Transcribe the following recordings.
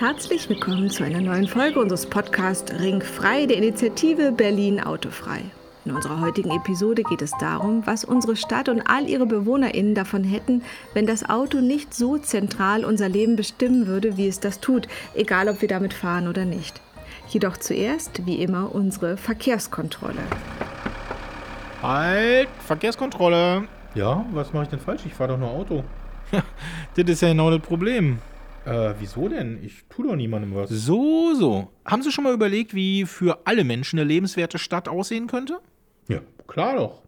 Herzlich willkommen zu einer neuen Folge unseres Podcasts Ringfrei der Initiative Berlin Autofrei. In unserer heutigen Episode geht es darum, was unsere Stadt und all ihre BewohnerInnen davon hätten, wenn das Auto nicht so zentral unser Leben bestimmen würde, wie es das tut, egal ob wir damit fahren oder nicht. Jedoch zuerst, wie immer, unsere Verkehrskontrolle. Halt, Verkehrskontrolle. Ja, was mache ich denn falsch? Ich fahre doch nur Auto. das ist ja genau das Problem. Äh, wieso denn? Ich tue doch niemandem was. So, so. Haben Sie schon mal überlegt, wie für alle Menschen eine lebenswerte Stadt aussehen könnte? Ja, klar doch.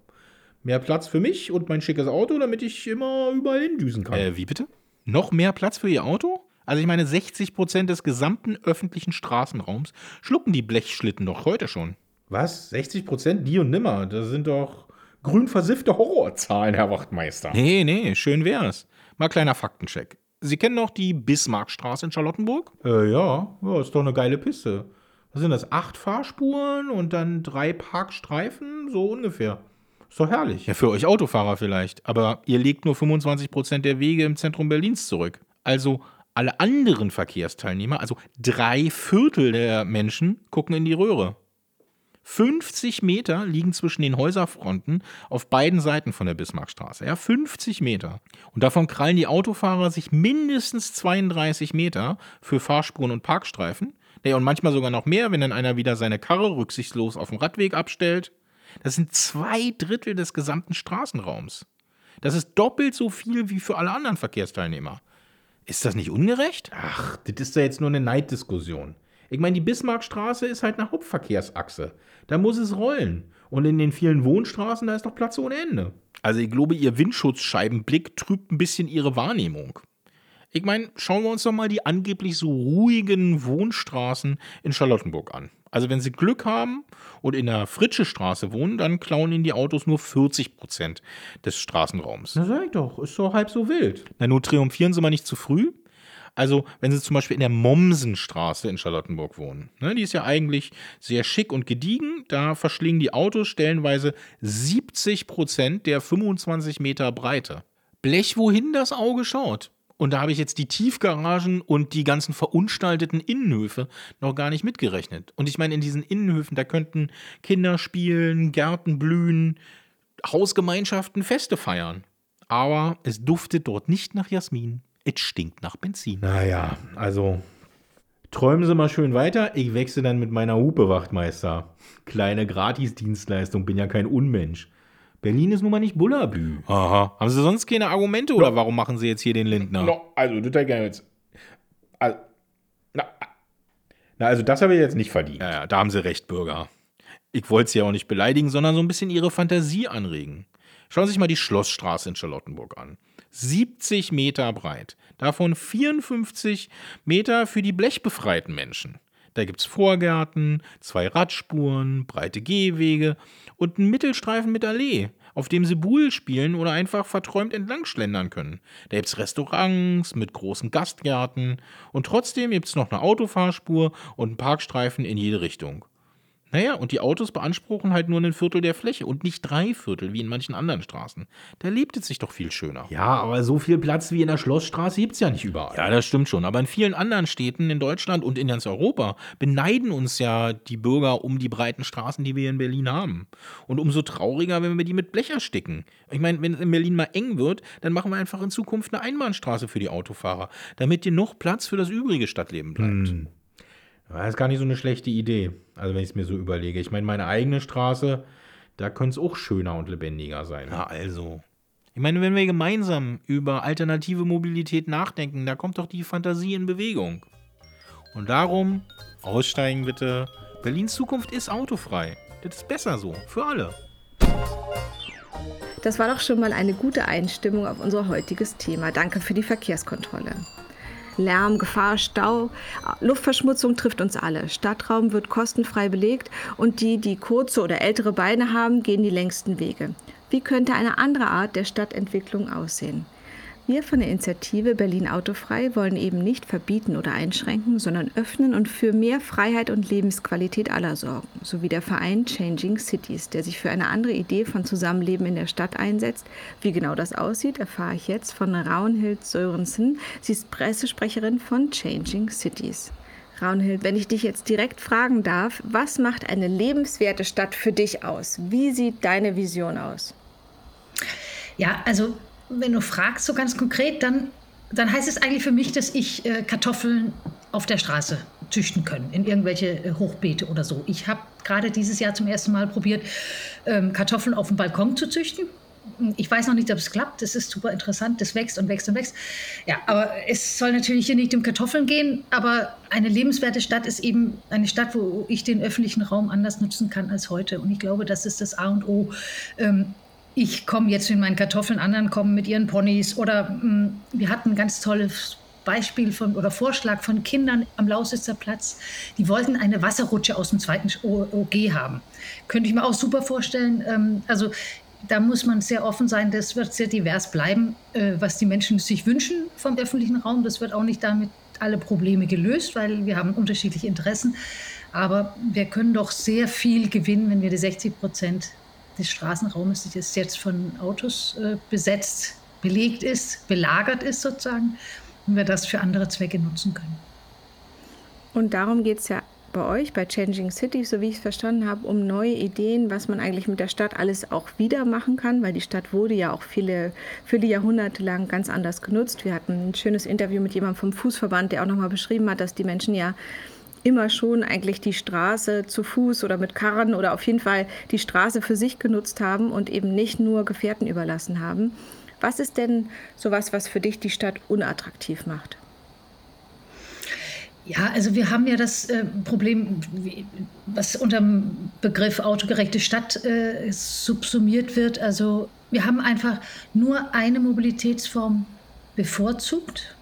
Mehr Platz für mich und mein schickes Auto, damit ich immer überall hindüsen kann. Äh, wie bitte? Noch mehr Platz für Ihr Auto? Also ich meine, 60 Prozent des gesamten öffentlichen Straßenraums schlucken die Blechschlitten doch heute schon. Was? 60 Prozent? Nie und nimmer. Das sind doch grün versiffte Horrorzahlen, Herr Wachtmeister. Nee, nee, schön wär's. Mal kleiner Faktencheck. Sie kennen noch die Bismarckstraße in Charlottenburg? Äh, ja. ja, ist doch eine geile Piste. Was sind das? Acht Fahrspuren und dann drei Parkstreifen? So ungefähr. Ist doch herrlich. Ja, für euch Autofahrer vielleicht. Aber ihr legt nur 25% der Wege im Zentrum Berlins zurück. Also alle anderen Verkehrsteilnehmer, also drei Viertel der Menschen, gucken in die Röhre. 50 Meter liegen zwischen den Häuserfronten auf beiden Seiten von der Bismarckstraße. Ja, 50 Meter. Und davon krallen die Autofahrer sich mindestens 32 Meter für Fahrspuren und Parkstreifen. Ja, und manchmal sogar noch mehr, wenn dann einer wieder seine Karre rücksichtslos auf dem Radweg abstellt. Das sind zwei Drittel des gesamten Straßenraums. Das ist doppelt so viel wie für alle anderen Verkehrsteilnehmer. Ist das nicht ungerecht? Ach, das ist ja jetzt nur eine Neiddiskussion. Ich meine, die Bismarckstraße ist halt eine Hauptverkehrsachse. Da muss es rollen. Und in den vielen Wohnstraßen, da ist doch Platz ohne Ende. Also ich glaube, ihr Windschutzscheibenblick trübt ein bisschen ihre Wahrnehmung. Ich meine, schauen wir uns doch mal die angeblich so ruhigen Wohnstraßen in Charlottenburg an. Also wenn Sie Glück haben und in der Fritsche Straße wohnen, dann klauen Ihnen die Autos nur 40 Prozent des Straßenraums. Na sag ich doch, ist doch halb so wild. Na nur triumphieren Sie mal nicht zu früh. Also, wenn Sie zum Beispiel in der Mommsenstraße in Charlottenburg wohnen, ne, die ist ja eigentlich sehr schick und gediegen, da verschlingen die Autos stellenweise 70 Prozent der 25 Meter Breite. Blech, wohin das Auge schaut. Und da habe ich jetzt die Tiefgaragen und die ganzen verunstalteten Innenhöfe noch gar nicht mitgerechnet. Und ich meine, in diesen Innenhöfen, da könnten Kinder spielen, Gärten blühen, Hausgemeinschaften Feste feiern. Aber es duftet dort nicht nach Jasmin. Es stinkt nach Benzin. Naja, also träumen Sie mal schön weiter. Ich wechsle dann mit meiner Hupe, Wachtmeister. Kleine Gratisdienstleistung, bin ja kein Unmensch. Berlin ist nun mal nicht Bullabü. Aha. Haben Sie sonst keine Argumente oder warum machen Sie jetzt hier den Lindner? No, also, das gerne jetzt. Also, na, na, also das habe ich jetzt nicht verdient. Ja, ja, da haben Sie recht, Bürger. Ich wollte Sie ja auch nicht beleidigen, sondern so ein bisschen Ihre Fantasie anregen. Schauen Sie sich mal die Schlossstraße in Charlottenburg an. 70 Meter breit. Davon 54 Meter für die blechbefreiten Menschen. Da gibt es Vorgärten, zwei Radspuren, breite Gehwege und einen Mittelstreifen mit Allee, auf dem sie Buhl spielen oder einfach verträumt entlang schlendern können. Da gibt es Restaurants mit großen Gastgärten und trotzdem gibt es noch eine Autofahrspur und einen Parkstreifen in jede Richtung. Naja, und die Autos beanspruchen halt nur ein Viertel der Fläche und nicht drei Viertel wie in manchen anderen Straßen. Da lebt es sich doch viel schöner. Ja, aber so viel Platz wie in der Schlossstraße gibt es ja nicht überall. Ja, das stimmt schon. Aber in vielen anderen Städten in Deutschland und in ganz Europa beneiden uns ja die Bürger um die breiten Straßen, die wir in Berlin haben. Und umso trauriger, wenn wir die mit Blech ersticken. Ich meine, wenn es in Berlin mal eng wird, dann machen wir einfach in Zukunft eine Einbahnstraße für die Autofahrer, damit dir noch Platz für das übrige Stadtleben bleibt. Hm. Das ist gar nicht so eine schlechte Idee. Also wenn ich es mir so überlege. Ich meine, meine eigene Straße, da könnte es auch schöner und lebendiger sein. Ja, also. Ich meine, wenn wir gemeinsam über alternative Mobilität nachdenken, da kommt doch die Fantasie in Bewegung. Und darum, aussteigen bitte. Berlins Zukunft ist autofrei. Das ist besser so, für alle. Das war doch schon mal eine gute Einstimmung auf unser heutiges Thema. Danke für die Verkehrskontrolle. Lärm, Gefahr, Stau, Luftverschmutzung trifft uns alle. Stadtraum wird kostenfrei belegt und die, die kurze oder ältere Beine haben, gehen die längsten Wege. Wie könnte eine andere Art der Stadtentwicklung aussehen? Wir von der Initiative Berlin Autofrei wollen eben nicht verbieten oder einschränken, sondern öffnen und für mehr Freiheit und Lebensqualität aller sorgen, sowie der Verein Changing Cities, der sich für eine andere Idee von Zusammenleben in der Stadt einsetzt. Wie genau das aussieht, erfahre ich jetzt von Raunhild Sörensen. Sie ist Pressesprecherin von Changing Cities. Raunhild, wenn ich dich jetzt direkt fragen darf, was macht eine lebenswerte Stadt für dich aus? Wie sieht deine Vision aus? Ja, also wenn du fragst so ganz konkret, dann, dann heißt es eigentlich für mich, dass ich äh, Kartoffeln auf der Straße züchten können, in irgendwelche äh, Hochbeete oder so. Ich habe gerade dieses Jahr zum ersten Mal probiert, ähm, Kartoffeln auf dem Balkon zu züchten. Ich weiß noch nicht, ob es klappt. Das ist super interessant. Das wächst und wächst und wächst. Ja, aber es soll natürlich hier nicht um Kartoffeln gehen. Aber eine lebenswerte Stadt ist eben eine Stadt, wo ich den öffentlichen Raum anders nutzen kann als heute. Und ich glaube, das ist das A und O. Ähm, ich komme jetzt mit meinen Kartoffeln, anderen kommen mit ihren Ponys. Oder mh, hm, wir hatten ein ganz tolles Beispiel von oder Vorschlag von Kindern am Lausitzer Platz. Die wollten eine Wasserrutsche aus dem zweiten OG haben. Könnte ich mir auch super vorstellen. Ähm, also da muss man sehr offen sein. Das wird sehr divers bleiben, äh, was die Menschen sich wünschen vom öffentlichen Raum. Das wird auch nicht damit alle Probleme gelöst, weil wir haben unterschiedliche Interessen. Aber wir können doch sehr viel gewinnen, wenn wir die 60 Prozent des Straßenraumes, das jetzt von Autos äh, besetzt, belegt ist, belagert ist sozusagen, und wir das für andere Zwecke nutzen können. Und darum geht es ja bei euch, bei Changing Cities, so wie ich es verstanden habe, um neue Ideen, was man eigentlich mit der Stadt alles auch wieder machen kann, weil die Stadt wurde ja auch viele, viele Jahrhunderte lang ganz anders genutzt. Wir hatten ein schönes Interview mit jemandem vom Fußverband, der auch nochmal beschrieben hat, dass die Menschen ja immer schon eigentlich die Straße zu Fuß oder mit Karren oder auf jeden Fall die Straße für sich genutzt haben und eben nicht nur Gefährten überlassen haben. Was ist denn sowas, was für dich die Stadt unattraktiv macht? Ja, also wir haben ja das äh, Problem, was unter dem Begriff autogerechte Stadt äh, subsumiert wird. Also wir haben einfach nur eine Mobilitätsform bevorzugt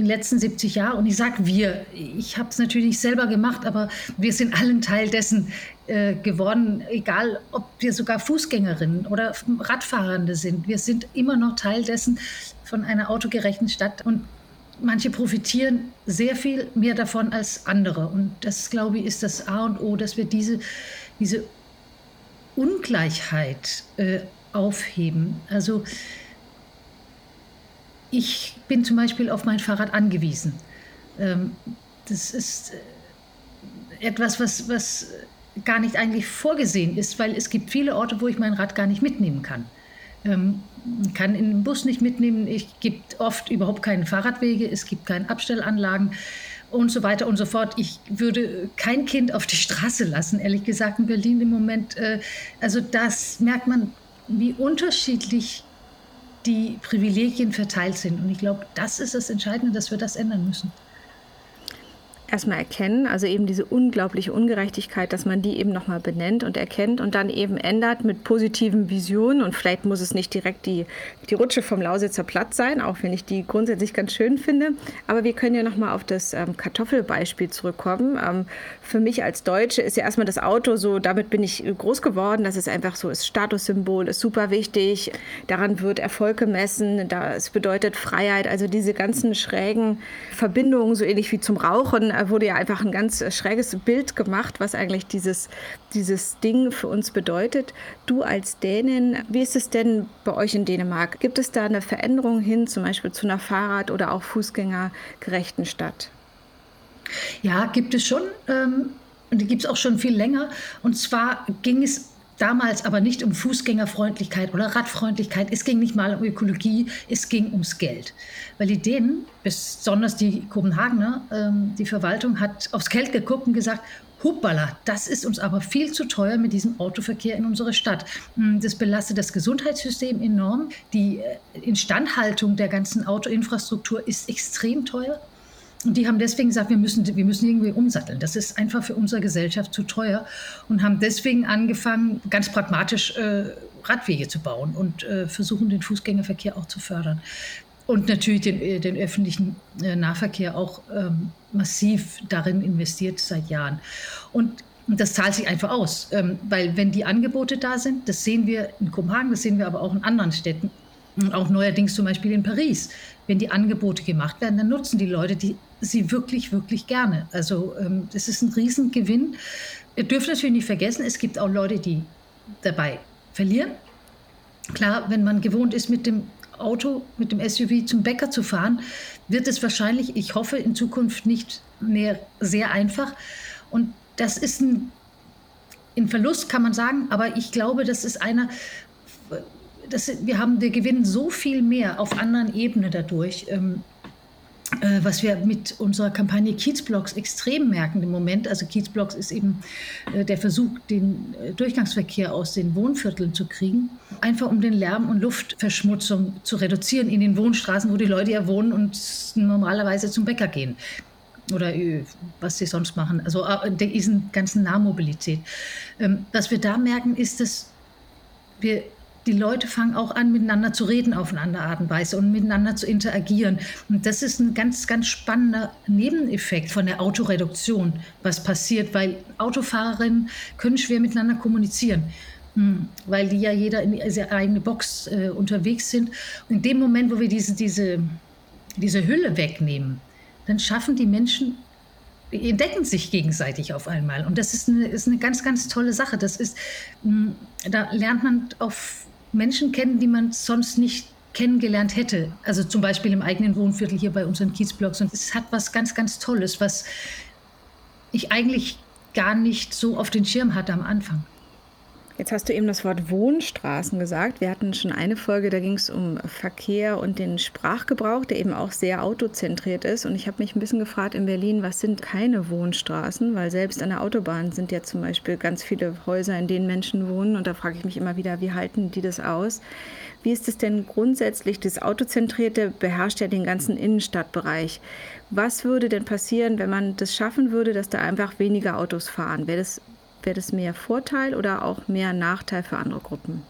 den letzten 70 Jahren. Und ich sage wir, ich habe es natürlich nicht selber gemacht, aber wir sind allen Teil dessen äh, geworden, egal ob wir sogar Fußgängerinnen oder Radfahrende sind. Wir sind immer noch Teil dessen von einer autogerechten Stadt. Und manche profitieren sehr viel mehr davon als andere. Und das, glaube ich, ist das A und O, dass wir diese, diese Ungleichheit äh, aufheben. Also ich bin zum Beispiel auf mein Fahrrad angewiesen. Ähm, das ist äh, etwas, was, was gar nicht eigentlich vorgesehen ist, weil es gibt viele Orte, wo ich mein Rad gar nicht mitnehmen kann. Ähm, kann in den Bus nicht mitnehmen. Es gibt oft überhaupt keine Fahrradwege, es gibt keine Abstellanlagen und so weiter und so fort. Ich würde kein Kind auf die Straße lassen, ehrlich gesagt, in Berlin im Moment. Äh, also das merkt man, wie unterschiedlich die Privilegien verteilt sind. Und ich glaube, das ist das Entscheidende, dass wir das ändern müssen erstmal erkennen, also eben diese unglaubliche Ungerechtigkeit, dass man die eben nochmal benennt und erkennt und dann eben ändert mit positiven Visionen. Und vielleicht muss es nicht direkt die, die Rutsche vom Lausitzer Platz sein, auch wenn ich die grundsätzlich ganz schön finde. Aber wir können ja nochmal auf das ähm, Kartoffelbeispiel zurückkommen. Ähm, für mich als Deutsche ist ja erstmal das Auto so, damit bin ich groß geworden, das ist einfach so, ist Statussymbol, ist super wichtig. Daran wird Erfolg gemessen, das bedeutet Freiheit. Also diese ganzen schrägen Verbindungen, so ähnlich wie zum Rauchen, wurde ja einfach ein ganz schräges Bild gemacht, was eigentlich dieses, dieses Ding für uns bedeutet. Du als Dänin, wie ist es denn bei euch in Dänemark? Gibt es da eine Veränderung hin, zum Beispiel zu einer Fahrrad- oder auch Fußgängergerechten Stadt? Ja, gibt es schon. Ähm, und die gibt es auch schon viel länger. Und zwar ging es damals aber nicht um Fußgängerfreundlichkeit oder Radfreundlichkeit. Es ging nicht mal um Ökologie, es ging ums Geld. Weil die Dänen, besonders die Kopenhagener, ähm, die Verwaltung hat aufs Geld geguckt und gesagt, Huppala, das ist uns aber viel zu teuer mit diesem Autoverkehr in unserer Stadt. Hm, das belastet das Gesundheitssystem enorm. Die äh, Instandhaltung der ganzen Autoinfrastruktur ist extrem teuer. Und die haben deswegen gesagt, wir müssen, wir müssen irgendwie umsatteln. Das ist einfach für unsere Gesellschaft zu teuer und haben deswegen angefangen, ganz pragmatisch äh, Radwege zu bauen und äh, versuchen, den Fußgängerverkehr auch zu fördern. Und natürlich den, äh, den öffentlichen äh, Nahverkehr auch ähm, massiv darin investiert seit Jahren. Und das zahlt sich einfach aus, ähm, weil wenn die Angebote da sind, das sehen wir in Kopenhagen, das sehen wir aber auch in anderen Städten, Und auch neuerdings zum Beispiel in Paris, wenn die Angebote gemacht werden, dann nutzen die Leute die, sie wirklich, wirklich gerne. Also ähm, das ist ein Riesengewinn. Wir dürfen natürlich nicht vergessen, es gibt auch Leute, die dabei verlieren. Klar, wenn man gewohnt ist, mit dem Auto, mit dem SUV zum Bäcker zu fahren, wird es wahrscheinlich, ich hoffe, in Zukunft nicht mehr sehr einfach. Und das ist ein, ein Verlust, kann man sagen, aber ich glaube, das ist einer, das, wir haben, wir gewinnen so viel mehr auf anderen Ebenen dadurch. Ähm, äh, was wir mit unserer Kampagne Kiezblocks extrem merken im Moment. Also Kiezblocks ist eben äh, der Versuch, den äh, Durchgangsverkehr aus den Wohnvierteln zu kriegen, einfach um den Lärm- und Luftverschmutzung zu reduzieren in den Wohnstraßen, wo die Leute ja wohnen und normalerweise zum Bäcker gehen oder was sie sonst machen, also diesen ganzen Nahmobilität. Ähm, was wir da merken, ist, dass wir die Leute fangen auch an, miteinander zu reden auf eine andere Art und Weise und miteinander zu interagieren. Und das ist ein ganz, ganz spannender Nebeneffekt von der Autoreduktion, was passiert, weil Autofahrerinnen können schwer miteinander kommunizieren. Hm, weil die ja jeder in seine eigene Box äh, unterwegs sind. Und in dem Moment, wo wir diese, diese, diese Hülle wegnehmen, dann schaffen die Menschen entdecken sich gegenseitig auf einmal. Und das ist eine, ist eine ganz, ganz tolle Sache. Das ist, hm, da lernt man auf Menschen kennen, die man sonst nicht kennengelernt hätte. Also zum Beispiel im eigenen Wohnviertel hier bei unseren Kiezblocks. Und es hat was ganz, ganz Tolles, was ich eigentlich gar nicht so auf den Schirm hatte am Anfang. Jetzt hast du eben das Wort Wohnstraßen gesagt. Wir hatten schon eine Folge, da ging es um Verkehr und den Sprachgebrauch, der eben auch sehr autozentriert ist. Und ich habe mich ein bisschen gefragt in Berlin, was sind keine Wohnstraßen? Weil selbst an der Autobahn sind ja zum Beispiel ganz viele Häuser, in denen Menschen wohnen. Und da frage ich mich immer wieder, wie halten die das aus? Wie ist es denn grundsätzlich? Das Autozentrierte beherrscht ja den ganzen Innenstadtbereich. Was würde denn passieren, wenn man das schaffen würde, dass da einfach weniger Autos fahren? Wäre das Wäre das mehr Vorteil oder auch mehr Nachteil für andere Gruppen?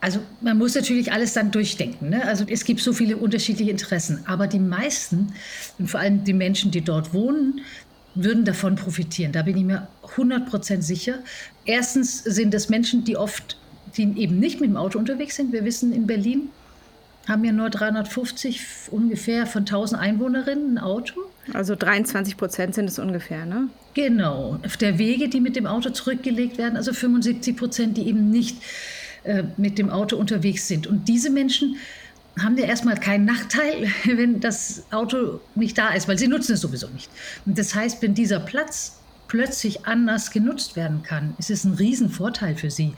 Also man muss natürlich alles dann durchdenken. Ne? Also es gibt so viele unterschiedliche Interessen. Aber die meisten, und vor allem die Menschen, die dort wohnen, würden davon profitieren. Da bin ich mir 100% sicher. Erstens sind es Menschen, die oft, die eben nicht mit dem Auto unterwegs sind. Wir wissen, in Berlin haben ja nur 350 ungefähr von 1000 Einwohnerinnen ein Auto. Also 23 Prozent sind es ungefähr, ne? Genau. Auf der Wege, die mit dem Auto zurückgelegt werden, also 75 Prozent, die eben nicht äh, mit dem Auto unterwegs sind. Und diese Menschen haben ja erstmal keinen Nachteil, wenn das Auto nicht da ist, weil sie nutzen es sowieso nicht. Und das heißt, wenn dieser Platz plötzlich anders genutzt werden kann, ist es ein Riesenvorteil für sie.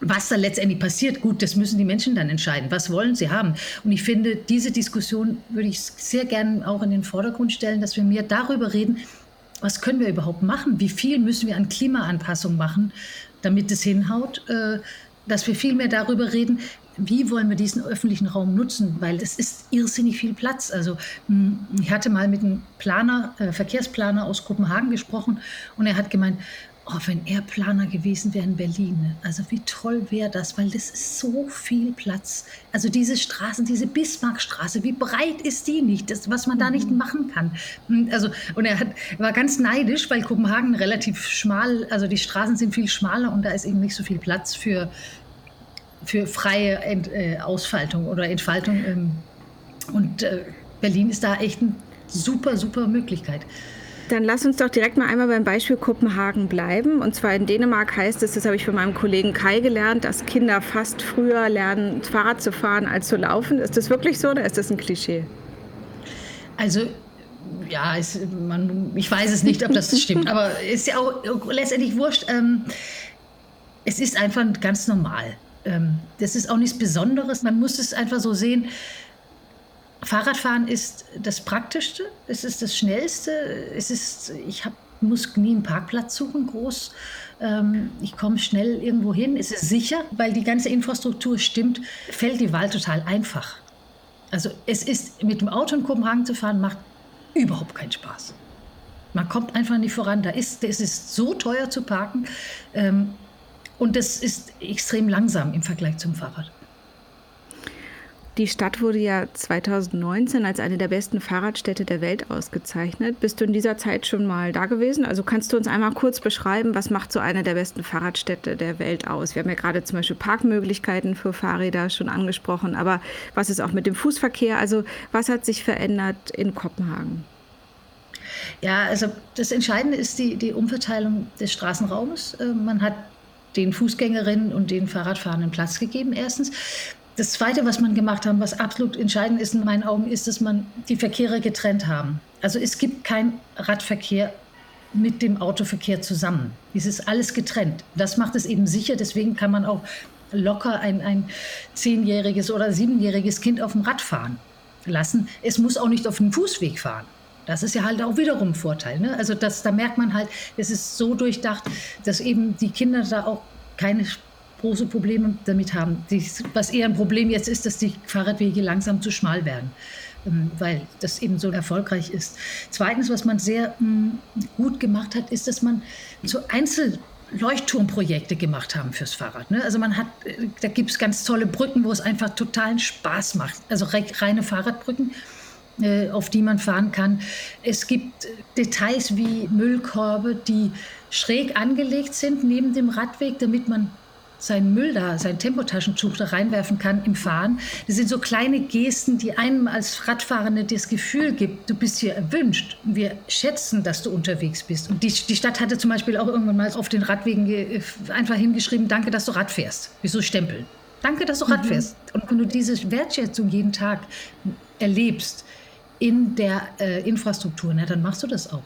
Was da letztendlich passiert, gut, das müssen die Menschen dann entscheiden. Was wollen sie haben? Und ich finde, diese Diskussion würde ich sehr gerne auch in den Vordergrund stellen, dass wir mehr darüber reden, was können wir überhaupt machen? Wie viel müssen wir an Klimaanpassung machen, damit es hinhaut? Äh, dass wir viel mehr darüber reden, wie wollen wir diesen öffentlichen Raum nutzen, weil es ist irrsinnig viel Platz. Also hm, ich hatte mal mit einem Planer, äh, Verkehrsplaner aus Kopenhagen gesprochen und er hat gemeint, Oh, wenn er Planer gewesen wäre in Berlin, ne? also wie toll wäre das, weil das ist so viel Platz. Also diese Straßen, diese Bismarckstraße, wie breit ist die nicht, das, was man da nicht mhm. machen kann. Hm, also, und er hat, war ganz neidisch, weil Kopenhagen relativ schmal, also die Straßen sind viel schmaler und da ist eben nicht so viel Platz für, für freie Ent, äh, Ausfaltung oder Entfaltung. Ähm, und äh, Berlin ist da echt eine super, super Möglichkeit. Dann lass uns doch direkt mal einmal beim Beispiel Kopenhagen bleiben. Und zwar in Dänemark heißt es, das habe ich von meinem Kollegen Kai gelernt, dass Kinder fast früher lernen, Fahrrad zu fahren als zu laufen. Ist das wirklich so oder ist das ein Klischee? Also ja, es, man, ich weiß es nicht, ob das stimmt, aber ist ja auch letztendlich wurscht. Ähm, es ist einfach ganz normal. Ähm, das ist auch nichts Besonderes. Man muss es einfach so sehen. Fahrradfahren ist das Praktischste, es ist das Schnellste, es ist, ich hab, muss nie einen Parkplatz suchen, groß. Ähm, ich komme schnell irgendwo hin, es ist sicher, weil die ganze Infrastruktur stimmt, fällt die Wahl total einfach. Also es ist, mit dem Auto in Kopenhagen zu fahren, macht überhaupt keinen Spaß. Man kommt einfach nicht voran. Da ist, es ist so teuer zu parken ähm, und das ist extrem langsam im Vergleich zum Fahrrad. Die Stadt wurde ja 2019 als eine der besten Fahrradstädte der Welt ausgezeichnet. Bist du in dieser Zeit schon mal da gewesen? Also kannst du uns einmal kurz beschreiben, was macht so eine der besten Fahrradstädte der Welt aus? Wir haben ja gerade zum Beispiel Parkmöglichkeiten für Fahrräder schon angesprochen, aber was ist auch mit dem Fußverkehr? Also was hat sich verändert in Kopenhagen? Ja, also das Entscheidende ist die, die Umverteilung des Straßenraumes. Äh, man hat den Fußgängerinnen und den Fahrradfahrenden Platz gegeben, erstens. Das Zweite, was man gemacht haben, was absolut entscheidend ist in meinen Augen, ist, dass man die Verkehre getrennt haben. Also es gibt keinen Radverkehr mit dem Autoverkehr zusammen. Es ist alles getrennt. Das macht es eben sicher. Deswegen kann man auch locker ein, ein zehnjähriges oder siebenjähriges Kind auf dem Rad fahren lassen. Es muss auch nicht auf dem Fußweg fahren. Das ist ja halt auch wiederum ein Vorteil. Ne? Also das, da merkt man halt, es ist so durchdacht, dass eben die Kinder da auch keine große Probleme damit haben. Die, was eher ein Problem jetzt ist, dass die Fahrradwege langsam zu schmal werden, ähm, weil das eben so erfolgreich ist. Zweitens, was man sehr mh, hm, gut gemacht hat, ist, dass man so Einzel Leuchtturmprojekte gemacht haben fürs Fahrrad. Ne? Also man hat, äh, da gibt es ganz tolle Brücken, wo es einfach totalen Spaß macht. Also reine Fahrradbrücken äh, auf die man fahren kann. Es gibt Details wie Müllkörbe, die schräg angelegt sind neben dem Radweg, damit man seinen Müll da, sein Tempotaschentuch da reinwerfen kann im Fahren. Das sind so kleine Gesten, die einem als Radfahrende das Gefühl gibt, du bist hier erwünscht. Wir schätzen, dass du unterwegs bist. Und die, die Stadt hatte zum Beispiel auch irgendwann mal auf den Radwegen einfach hingeschrieben, danke, dass du Rad fährst. Wieso stempeln? Danke, dass du Rad mhm. fährst. Und wenn du diese Wertschätzung jeden Tag erlebst, in der äh, Infrastruktur, na, dann machst du das auch.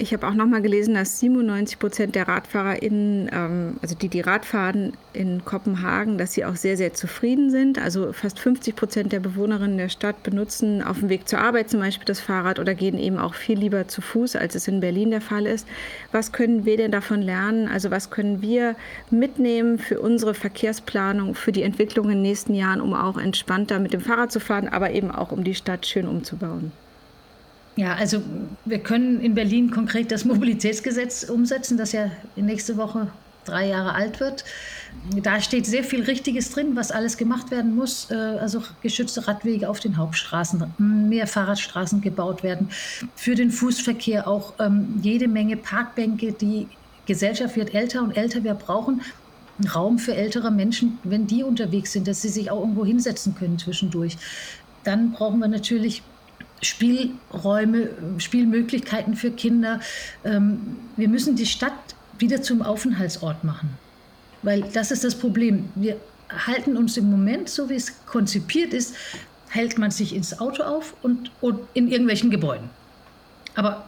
Ich habe auch noch mal gelesen, dass 97 Prozent der RadfahrerInnen, ähm, also die, die Radfahren in Kopenhagen, dass sie auch sehr, sehr zufrieden sind. Also fast 50 Prozent der Bewohnerinnen der Stadt benutzen auf dem Weg zur Arbeit zum Beispiel das Fahrrad oder gehen eben auch viel lieber zu Fuß, als es in Berlin der Fall ist. Was können wir denn davon lernen? Also was können wir mitnehmen für unsere Verkehrsplanung, für die Entwicklung in den nächsten Jahren, um auch entspannter mit dem Fahrrad zu fahren, aber eben auch um die Stadt schön umzubauen? Ja, also wir können in Berlin konkret das Mobilitätsgesetz umsetzen, das ja nächste Woche drei Jahre alt wird. Da steht sehr viel Richtiges drin, was alles gemacht werden muss. Äh, also geschützte Radwege auf den Hauptstraßen, mehr Fahrradstraßen gebaut werden. Für den Fußverkehr auch ähm, jede Menge Parkbänke. Die Gesellschaft wird älter und älter. Wir brauchen Raum für ältere Menschen, wenn die unterwegs sind, dass sie sich auch irgendwo hinsetzen können zwischendurch. Dann brauchen wir natürlich Spielräume, Spielmöglichkeiten für Kinder. Ähm, wir müssen die Stadt wieder zum Aufenthaltsort machen. Weil das ist das Problem. Wir halten uns im Moment, so wie es konzipiert ist, hält man sich ins Auto auf und, und in irgendwelchen Gebäuden. Aber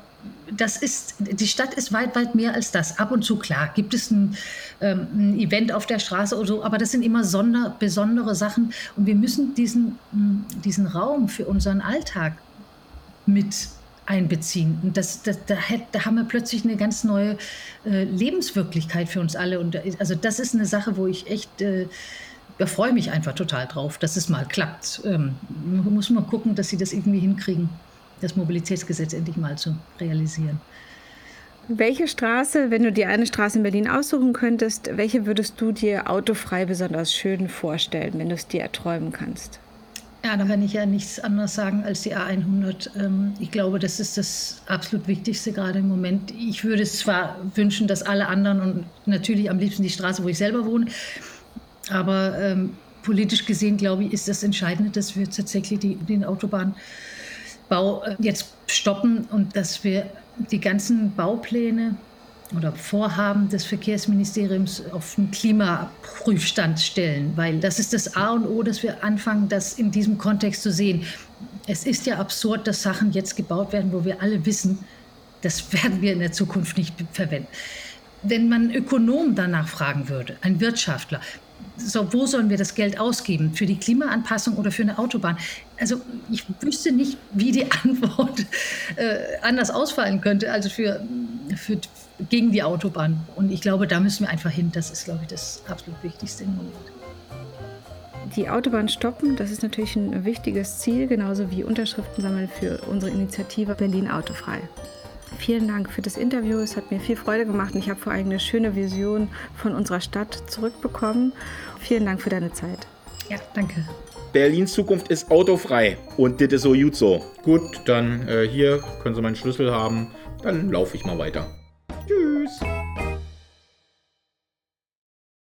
das ist, die Stadt ist weit, weit mehr als das. Ab und zu, klar, gibt es ein, ähm, ein Event auf der Straße oder so, aber das sind immer sonder, besondere Sachen. Und wir müssen diesen, diesen Raum für unseren Alltag mit einbeziehen. Und das, das, da, da, haben wir plötzlich eine ganz neue äh, Lebenswirklichkeit für uns alle. Und also das ist eine Sache, wo ich echt, äh, da freue mich einfach total drauf, dass es mal klappt. Ähm, muss man gucken, dass sie das irgendwie hinkriegen, das Mobilitätsgesetz endlich mal zu realisieren. Welche Straße, wenn du dir eine Straße in Berlin aussuchen könntest, welche würdest du dir autofrei besonders schön vorstellen, wenn du es dir erträumen kannst? Ja, da kann ich ja nichts anderes sagen als die A100. Ähm, ich glaube, das ist das absolut Wichtigste gerade im Moment. Ich würde es zwar wünschen, dass alle anderen und natürlich am liebsten die Straße, wo ich selber wohne, aber ähm, politisch gesehen, glaube ich, ist das Entscheidende, dass wir tatsächlich die, den Autobahnbau äh, jetzt stoppen und dass wir die ganzen Baupläne oder Vorhaben des Verkehrsministeriums auf den Klimaprüfstand stellen, weil das ist das A und O, dass wir anfangen, das in diesem Kontext zu sehen. Es ist ja absurd, dass Sachen jetzt gebaut werden, wo wir alle wissen, das werden wir in der Zukunft nicht verwenden. Wenn man einen Ökonom danach fragen würde, ein Wirtschaftler, so, wo sollen wir das Geld ausgeben? Für die Klimaanpassung oder für eine Autobahn? Also ich wüsste nicht, wie die Antwort äh, anders ausfallen könnte, also für, für, gegen die Autobahn. Und ich glaube, da müssen wir einfach hin. Das ist, glaube ich, das absolut Wichtigste im Moment. Die Autobahn stoppen, das ist natürlich ein wichtiges Ziel, genauso wie Unterschriften sammeln für unsere Initiative Berlin Autofrei. Vielen Dank für das Interview. Es hat mir viel Freude gemacht und ich habe vor allem eine schöne Vision von unserer Stadt zurückbekommen. Vielen Dank für deine Zeit. Ja, danke. Berlins Zukunft ist autofrei. Und das ist so gut so. Gut, dann äh, hier können Sie meinen Schlüssel haben. Dann laufe ich mal weiter.